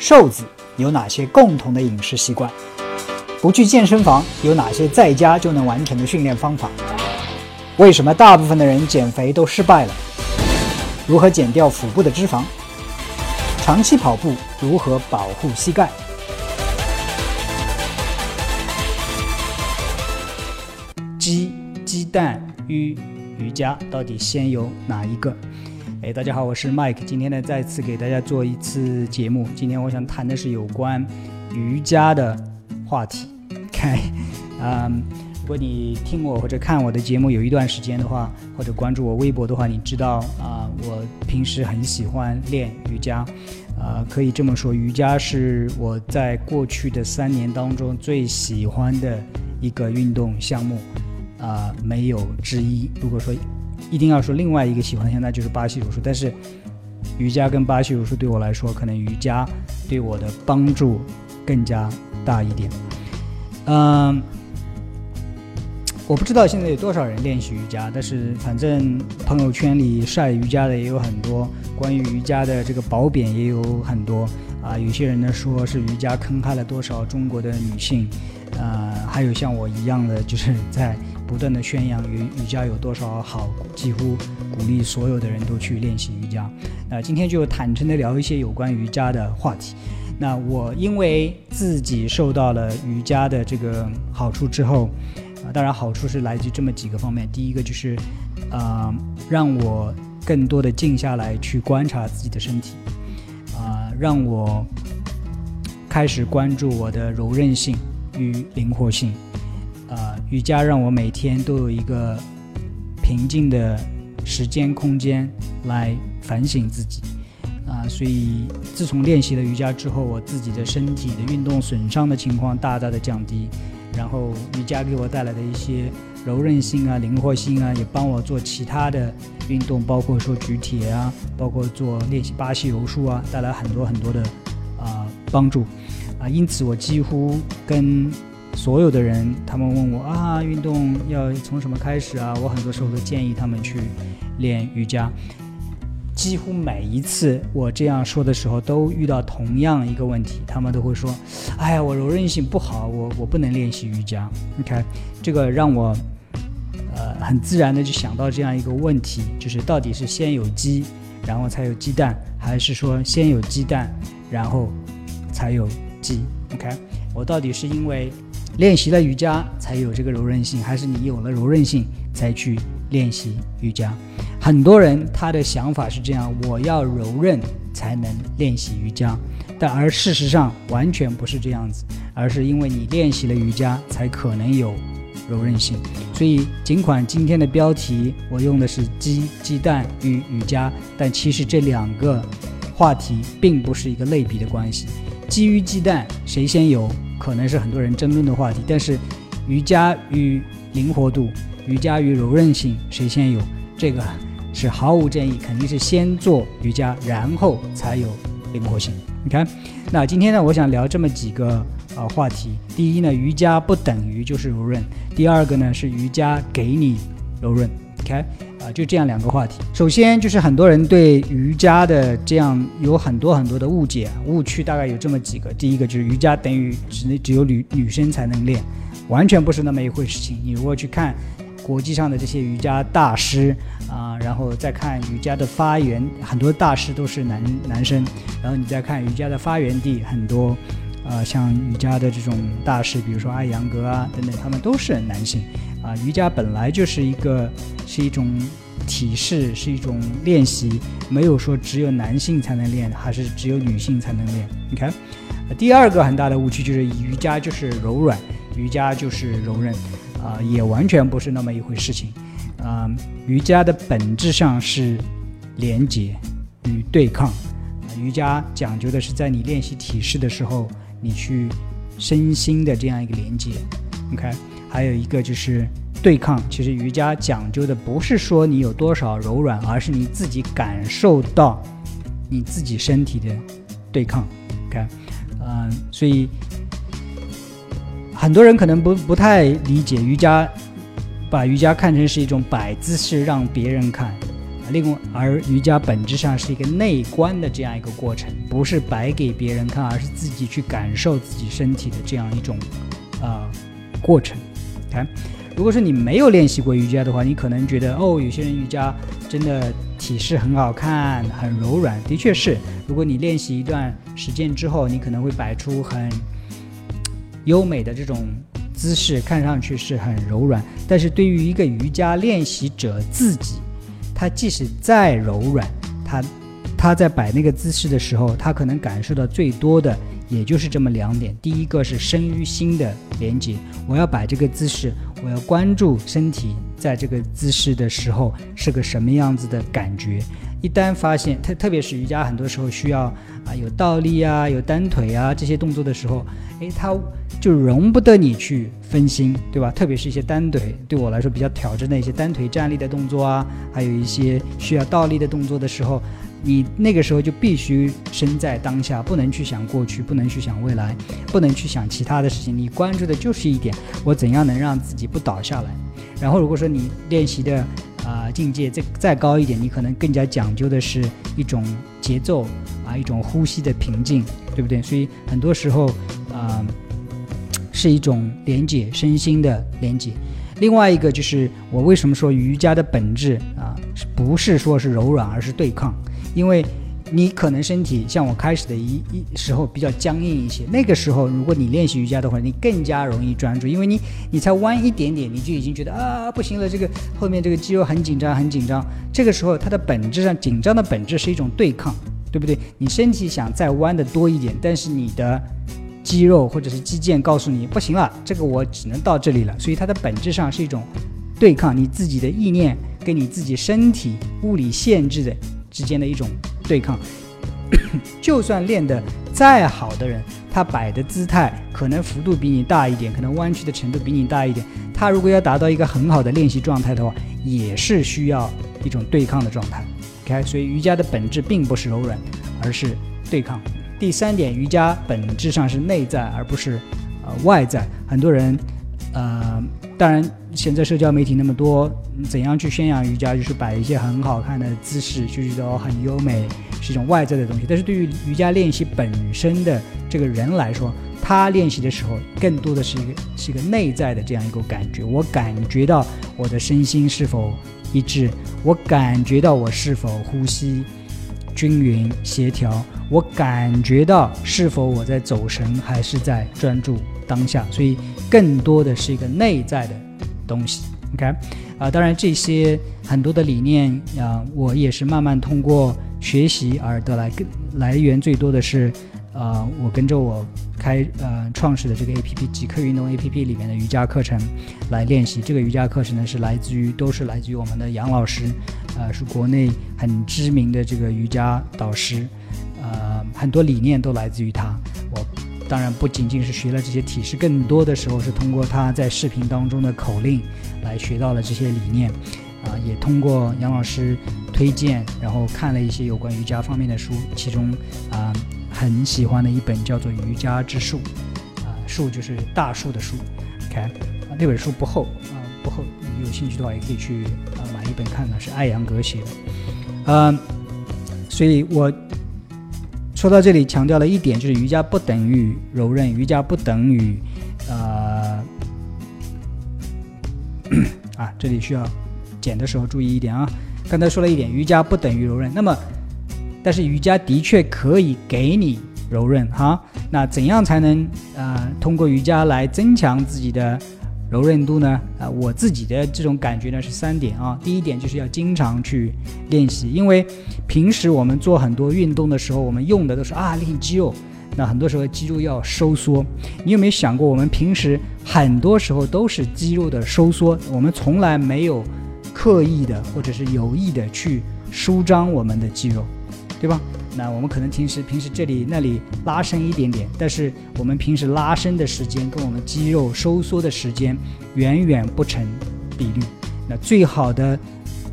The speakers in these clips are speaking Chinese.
瘦子有哪些共同的饮食习惯？不去健身房有哪些在家就能完成的训练方法？为什么大部分的人减肥都失败了？如何减掉腹部的脂肪？长期跑步如何保护膝盖？鸡、鸡蛋与瑜伽到底先有哪一个？哎，大家好，我是 Mike，今天呢再次给大家做一次节目。今天我想谈的是有关瑜伽的话题。OK，嗯，如果你听我或者看我的节目有一段时间的话，或者关注我微博的话，你知道啊，我平时很喜欢练瑜伽。啊，可以这么说，瑜伽是我在过去的三年当中最喜欢的一个运动项目，啊，没有之一。如果说一定要说另外一个喜欢项，那就是巴西柔术。但是瑜伽跟巴西柔术对我来说，可能瑜伽对我的帮助更加大一点。嗯，我不知道现在有多少人练习瑜伽，但是反正朋友圈里晒瑜伽的也有很多，关于瑜伽的这个褒贬也有很多啊。有些人呢说是瑜伽坑害了多少中国的女性，呃，还有像我一样的，就是在。不断的宣扬瑜瑜伽有多少好，几乎鼓励所有的人都去练习瑜伽。那今天就坦诚的聊一些有关瑜伽的话题。那我因为自己受到了瑜伽的这个好处之后，啊，当然好处是来自这么几个方面。第一个就是，啊，让我更多的静下来去观察自己的身体，啊，让我开始关注我的柔韧性与灵活性。瑜伽让我每天都有一个平静的时间空间来反省自己，啊，所以自从练习了瑜伽之后，我自己的身体的运动损伤的情况大大的降低，然后瑜伽给我带来的一些柔韧性啊、灵活性啊，也帮我做其他的运动，包括说举铁啊，包括做练习巴西柔术啊，带来很多很多的啊帮助，啊，因此我几乎跟所有的人，他们问我啊，运动要从什么开始啊？我很多时候都建议他们去练瑜伽。几乎每一次我这样说的时候，都遇到同样一个问题，他们都会说：“哎呀，我柔韧性不好，我我不能练习瑜伽。”OK，这个让我呃很自然的就想到这样一个问题，就是到底是先有鸡，然后才有鸡蛋，还是说先有鸡蛋，然后才有鸡？OK，我到底是因为练习了瑜伽才有这个柔韧性，还是你有了柔韧性才去练习瑜伽？很多人他的想法是这样：我要柔韧才能练习瑜伽，但而事实上完全不是这样子，而是因为你练习了瑜伽才可能有柔韧性。所以，尽管今天的标题我用的是鸡鸡蛋与瑜伽，但其实这两个话题并不是一个类比的关系。鸡与鸡蛋谁先有？可能是很多人争论的话题，但是瑜伽与灵活度、瑜伽与柔韧性谁先有？这个是毫无争议，肯定是先做瑜伽，然后才有灵活性。你看，那今天呢，我想聊这么几个呃话题。第一呢，瑜伽不等于就是柔韧；第二个呢，是瑜伽给你柔韧。OK。啊，就这样两个话题。首先就是很多人对瑜伽的这样有很多很多的误解、误区，大概有这么几个。第一个就是瑜伽等于只只有女女生才能练，完全不是那么一回事情。你如果去看国际上的这些瑜伽大师啊，然后再看瑜伽的发源，很多大师都是男男生。然后你再看瑜伽的发源地，很多呃像瑜伽的这种大师，比如说艾扬格啊等等，他们都是男性。啊，瑜伽本来就是一个是一种体式，是一种练习，没有说只有男性才能练，还是只有女性才能练。你看，第二个很大的误区就是瑜伽就是柔软，瑜伽就是柔韧，啊，也完全不是那么一回事情。啊，瑜伽的本质上是连接与对抗。瑜伽讲究的是在你练习体式的时候，你去身心的这样一个连接。OK。还有一个就是对抗，其实瑜伽讲究的不是说你有多少柔软，而是你自己感受到你自己身体的对抗。看，嗯，所以很多人可能不不太理解瑜伽，把瑜伽看成是一种摆姿势让别人看，另外，而瑜伽本质上是一个内观的这样一个过程，不是摆给别人看，而是自己去感受自己身体的这样一种啊过程。看，如果说你没有练习过瑜伽的话，你可能觉得哦，有些人瑜伽真的体式很好看，很柔软。的确是，如果你练习一段时间之后，你可能会摆出很优美的这种姿势，看上去是很柔软。但是对于一个瑜伽练习者自己，他即使再柔软，他他在摆那个姿势的时候，他可能感受到最多的也就是这么两点：第一个是身与心的连接，我要摆这个姿势，我要关注身体在这个姿势的时候是个什么样子的感觉。一旦发现，特特别是瑜伽，很多时候需要啊有倒立啊、有单腿啊这些动作的时候，诶，它就容不得你去分心，对吧？特别是一些单腿，对我来说比较挑战的一些单腿站立的动作啊，还有一些需要倒立的动作的时候，你那个时候就必须身在当下，不能去想过去，不能去想未来，不能去想其他的事情，你关注的就是一点，我怎样能让自己不倒下来。然后如果说你练习的，啊，境界再再高一点，你可能更加讲究的是一种节奏啊，一种呼吸的平静，对不对？所以很多时候啊，是一种连接身心的连接。另外一个就是我为什么说瑜伽的本质啊，不是说是柔软，而是对抗，因为。你可能身体像我开始的一一时候比较僵硬一些，那个时候如果你练习瑜伽的话，你更加容易专注，因为你你才弯一点点，你就已经觉得啊不行了，这个后面这个肌肉很紧张很紧张。这个时候它的本质上紧张的本质是一种对抗，对不对？你身体想再弯的多一点，但是你的肌肉或者是肌腱告诉你不行了，这个我只能到这里了。所以它的本质上是一种对抗，你自己的意念跟你自己身体物理限制的之间的一种。对抗，就算练得再好的人，他摆的姿态可能幅度比你大一点，可能弯曲的程度比你大一点。他如果要达到一个很好的练习状态的话，也是需要一种对抗的状态。OK，所以瑜伽的本质并不是柔软，而是对抗。第三点，瑜伽本质上是内在，而不是呃外在。很多人，当然。现在社交媒体那么多，怎样去宣扬瑜伽？就是摆一些很好看的姿势，就觉得很优美，是一种外在的东西。但是对于瑜伽练习本身的这个人来说，他练习的时候，更多的是一个是一个内在的这样一个感觉。我感觉到我的身心是否一致，我感觉到我是否呼吸均匀协调，我感觉到是否我在走神还是在专注当下。所以更多的是一个内在的。东西，OK，啊，当然这些很多的理念啊，我也是慢慢通过学习而得来，来源最多的是，呃，我跟着我开呃创始的这个 APP 极客运动 APP 里面的瑜伽课程来练习。这个瑜伽课程呢是来自于都是来自于我们的杨老师，呃，是国内很知名的这个瑜伽导师，呃，很多理念都来自于他。当然不仅仅是学了这些体式，更多的时候是通过他在视频当中的口令来学到了这些理念，啊，也通过杨老师推荐，然后看了一些有关瑜伽方面的书，其中啊很喜欢的一本叫做《瑜伽之树》，啊，树就是大树的树，OK，那本书不厚啊，不厚，有兴趣的话也可以去啊买一本看看，是艾扬格写的，嗯，所以我。说到这里，强调了一点，就是瑜伽不等于柔韧，瑜伽不等于，呃，啊，这里需要剪的时候注意一点啊。刚才说了一点，瑜伽不等于柔韧，那么，但是瑜伽的确可以给你柔韧哈。那怎样才能啊通过瑜伽来增强自己的？柔韧度呢？啊，我自己的这种感觉呢是三点啊。第一点就是要经常去练习，因为平时我们做很多运动的时候，我们用的都是啊练肌肉，那很多时候肌肉要收缩。你有没有想过，我们平时很多时候都是肌肉的收缩，我们从来没有刻意的或者是有意的去舒张我们的肌肉，对吧？那我们可能平时平时这里那里拉伸一点点，但是我们平时拉伸的时间跟我们肌肉收缩的时间远远不成比例。那最好的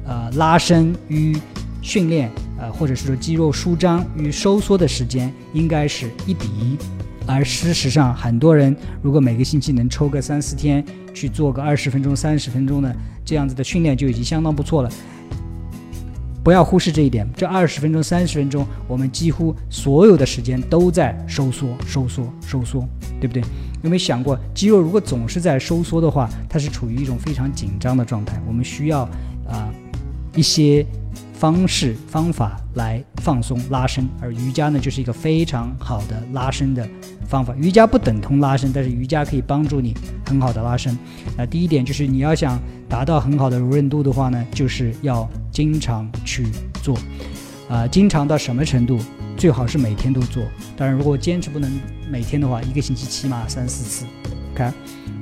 呃拉伸与训练呃或者是说肌肉舒张与收缩的时间应该是一比一。而事实上，很多人如果每个星期能抽个三四天去做个二十分钟、三十分钟的这样子的训练，就已经相当不错了。不要忽视这一点。这二十分钟、三十分钟，我们几乎所有的时间都在收缩、收缩、收缩，对不对？有没有想过，肌肉如果总是在收缩的话，它是处于一种非常紧张的状态。我们需要啊一些方式方法来放松、拉伸，而瑜伽呢，就是一个非常好的拉伸的方法。瑜伽不等同拉伸，但是瑜伽可以帮助你很好的拉伸。那第一点就是你要想达到很好的柔韧度的话呢，就是要经常去做。啊，经常到什么程度？最好是每天都做。当然，如果坚持不能每天的话，一个星期起码三四次。看，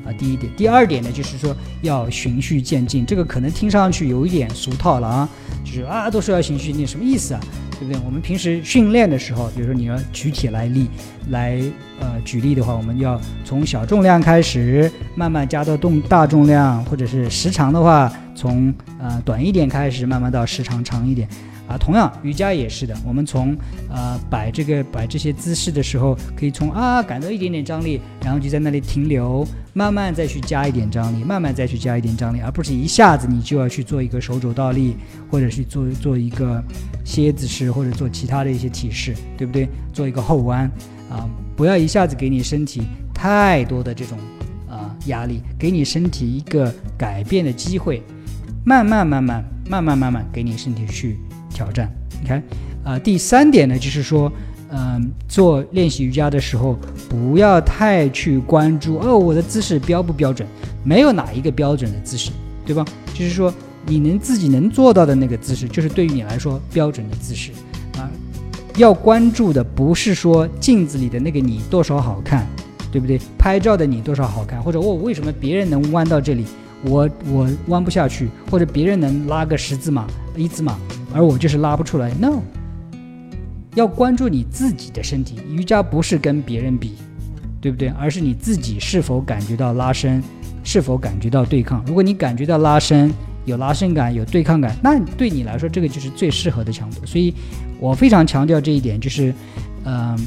啊，第一点，第二点呢，就是说要循序渐进。这个可能听上去有一点俗套了啊，就是啊，都说要循序渐进，什么意思啊？对不对？我们平时训练的时候，比如说你要举铁来力，来呃举例的话，我们要从小重量开始，慢慢加到动大重量，或者是时长的话，从呃短一点开始，慢慢到时长长一点。啊，同样瑜伽也是的。我们从呃摆这个摆这些姿势的时候，可以从啊感到一点点张力，然后就在那里停留，慢慢再去加一点张力，慢慢再去加一点张力，而不是一下子你就要去做一个手肘倒立，或者是做做一个蝎子式，或者做其他的一些体式，对不对？做一个后弯啊，不要一下子给你身体太多的这种啊压力，给你身体一个改变的机会，慢慢慢慢慢慢慢慢给你身体去。挑战，你看，啊，第三点呢，就是说，嗯，做练习瑜伽的时候，不要太去关注哦，我的姿势标不标准？没有哪一个标准的姿势，对吧？就是说，你能自己能做到的那个姿势，就是对于你来说标准的姿势啊。要关注的不是说镜子里的那个你多少好看，对不对？拍照的你多少好看，或者我为什么别人能弯到这里，我我弯不下去，或者别人能拉个十字马、一字马。而我就是拉不出来，no，要关注你自己的身体。瑜伽不是跟别人比，对不对？而是你自己是否感觉到拉伸，是否感觉到对抗。如果你感觉到拉伸，有拉伸感，有对抗感，那对你来说这个就是最适合的强度。所以我非常强调这一点，就是，嗯，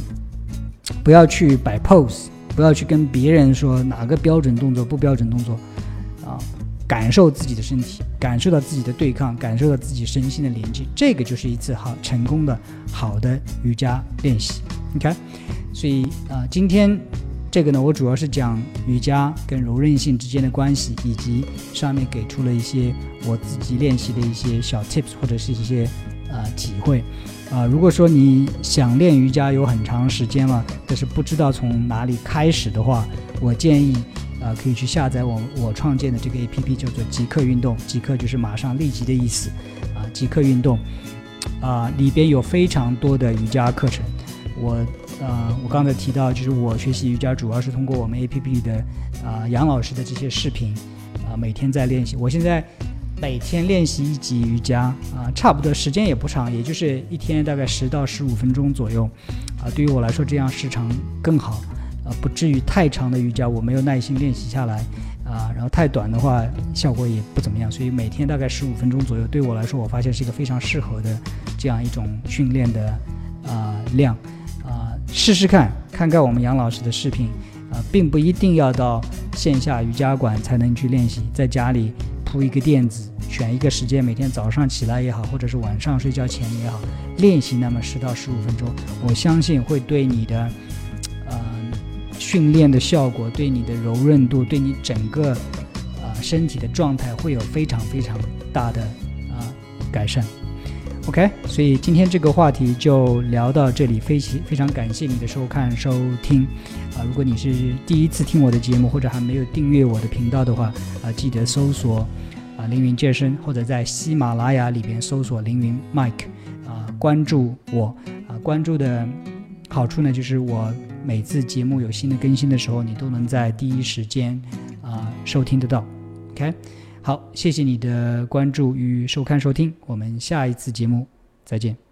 不要去摆 pose，不要去跟别人说哪个标准动作不标准动作，感受自己的身体，感受到自己的对抗，感受到自己身心的连接，这个就是一次好成功的好的瑜伽练习。你看，所以啊，今天这个呢，我主要是讲瑜伽跟柔韧性之间的关系，以及上面给出了一些我自己练习的一些小 tips 或者是一些啊体会。啊，如果说你想练瑜伽有很长时间了，但是不知道从哪里开始的话，我建议。啊，可以去下载我我创建的这个 A P P，叫做即刻运动。即刻就是马上立即的意思，啊，即刻运动，啊，里边有非常多的瑜伽课程。我，呃，我刚才提到，就是我学习瑜伽主要是通过我们 A P P 的，啊，杨老师的这些视频，啊，每天在练习。我现在每天练习一集瑜伽，啊，差不多时间也不长，也就是一天大概十到十五分钟左右，啊，对于我来说这样时长更好。啊，不至于太长的瑜伽，我没有耐心练习下来，啊，然后太短的话，效果也不怎么样。所以每天大概十五分钟左右，对我来说，我发现是一个非常适合的这样一种训练的啊量，啊，试试看，看看我们杨老师的视频，啊，并不一定要到线下瑜伽馆才能去练习，在家里铺一个垫子，选一个时间，每天早上起来也好，或者是晚上睡觉前也好，练习那么十到十五分钟，我相信会对你的。训练的效果对你的柔韧度，对你整个啊身体的状态会有非常非常大的啊改善。OK，所以今天这个话题就聊到这里，非常非常感谢你的收看收听啊！如果你是第一次听我的节目，或者还没有订阅我的频道的话啊，记得搜索啊凌云健身，或者在喜马拉雅里边搜索凌云 Mike 啊，关注我啊，关注的好处呢就是我。每次节目有新的更新的时候，你都能在第一时间啊收听得到。OK，好，谢谢你的关注与收看收听，我们下一次节目再见。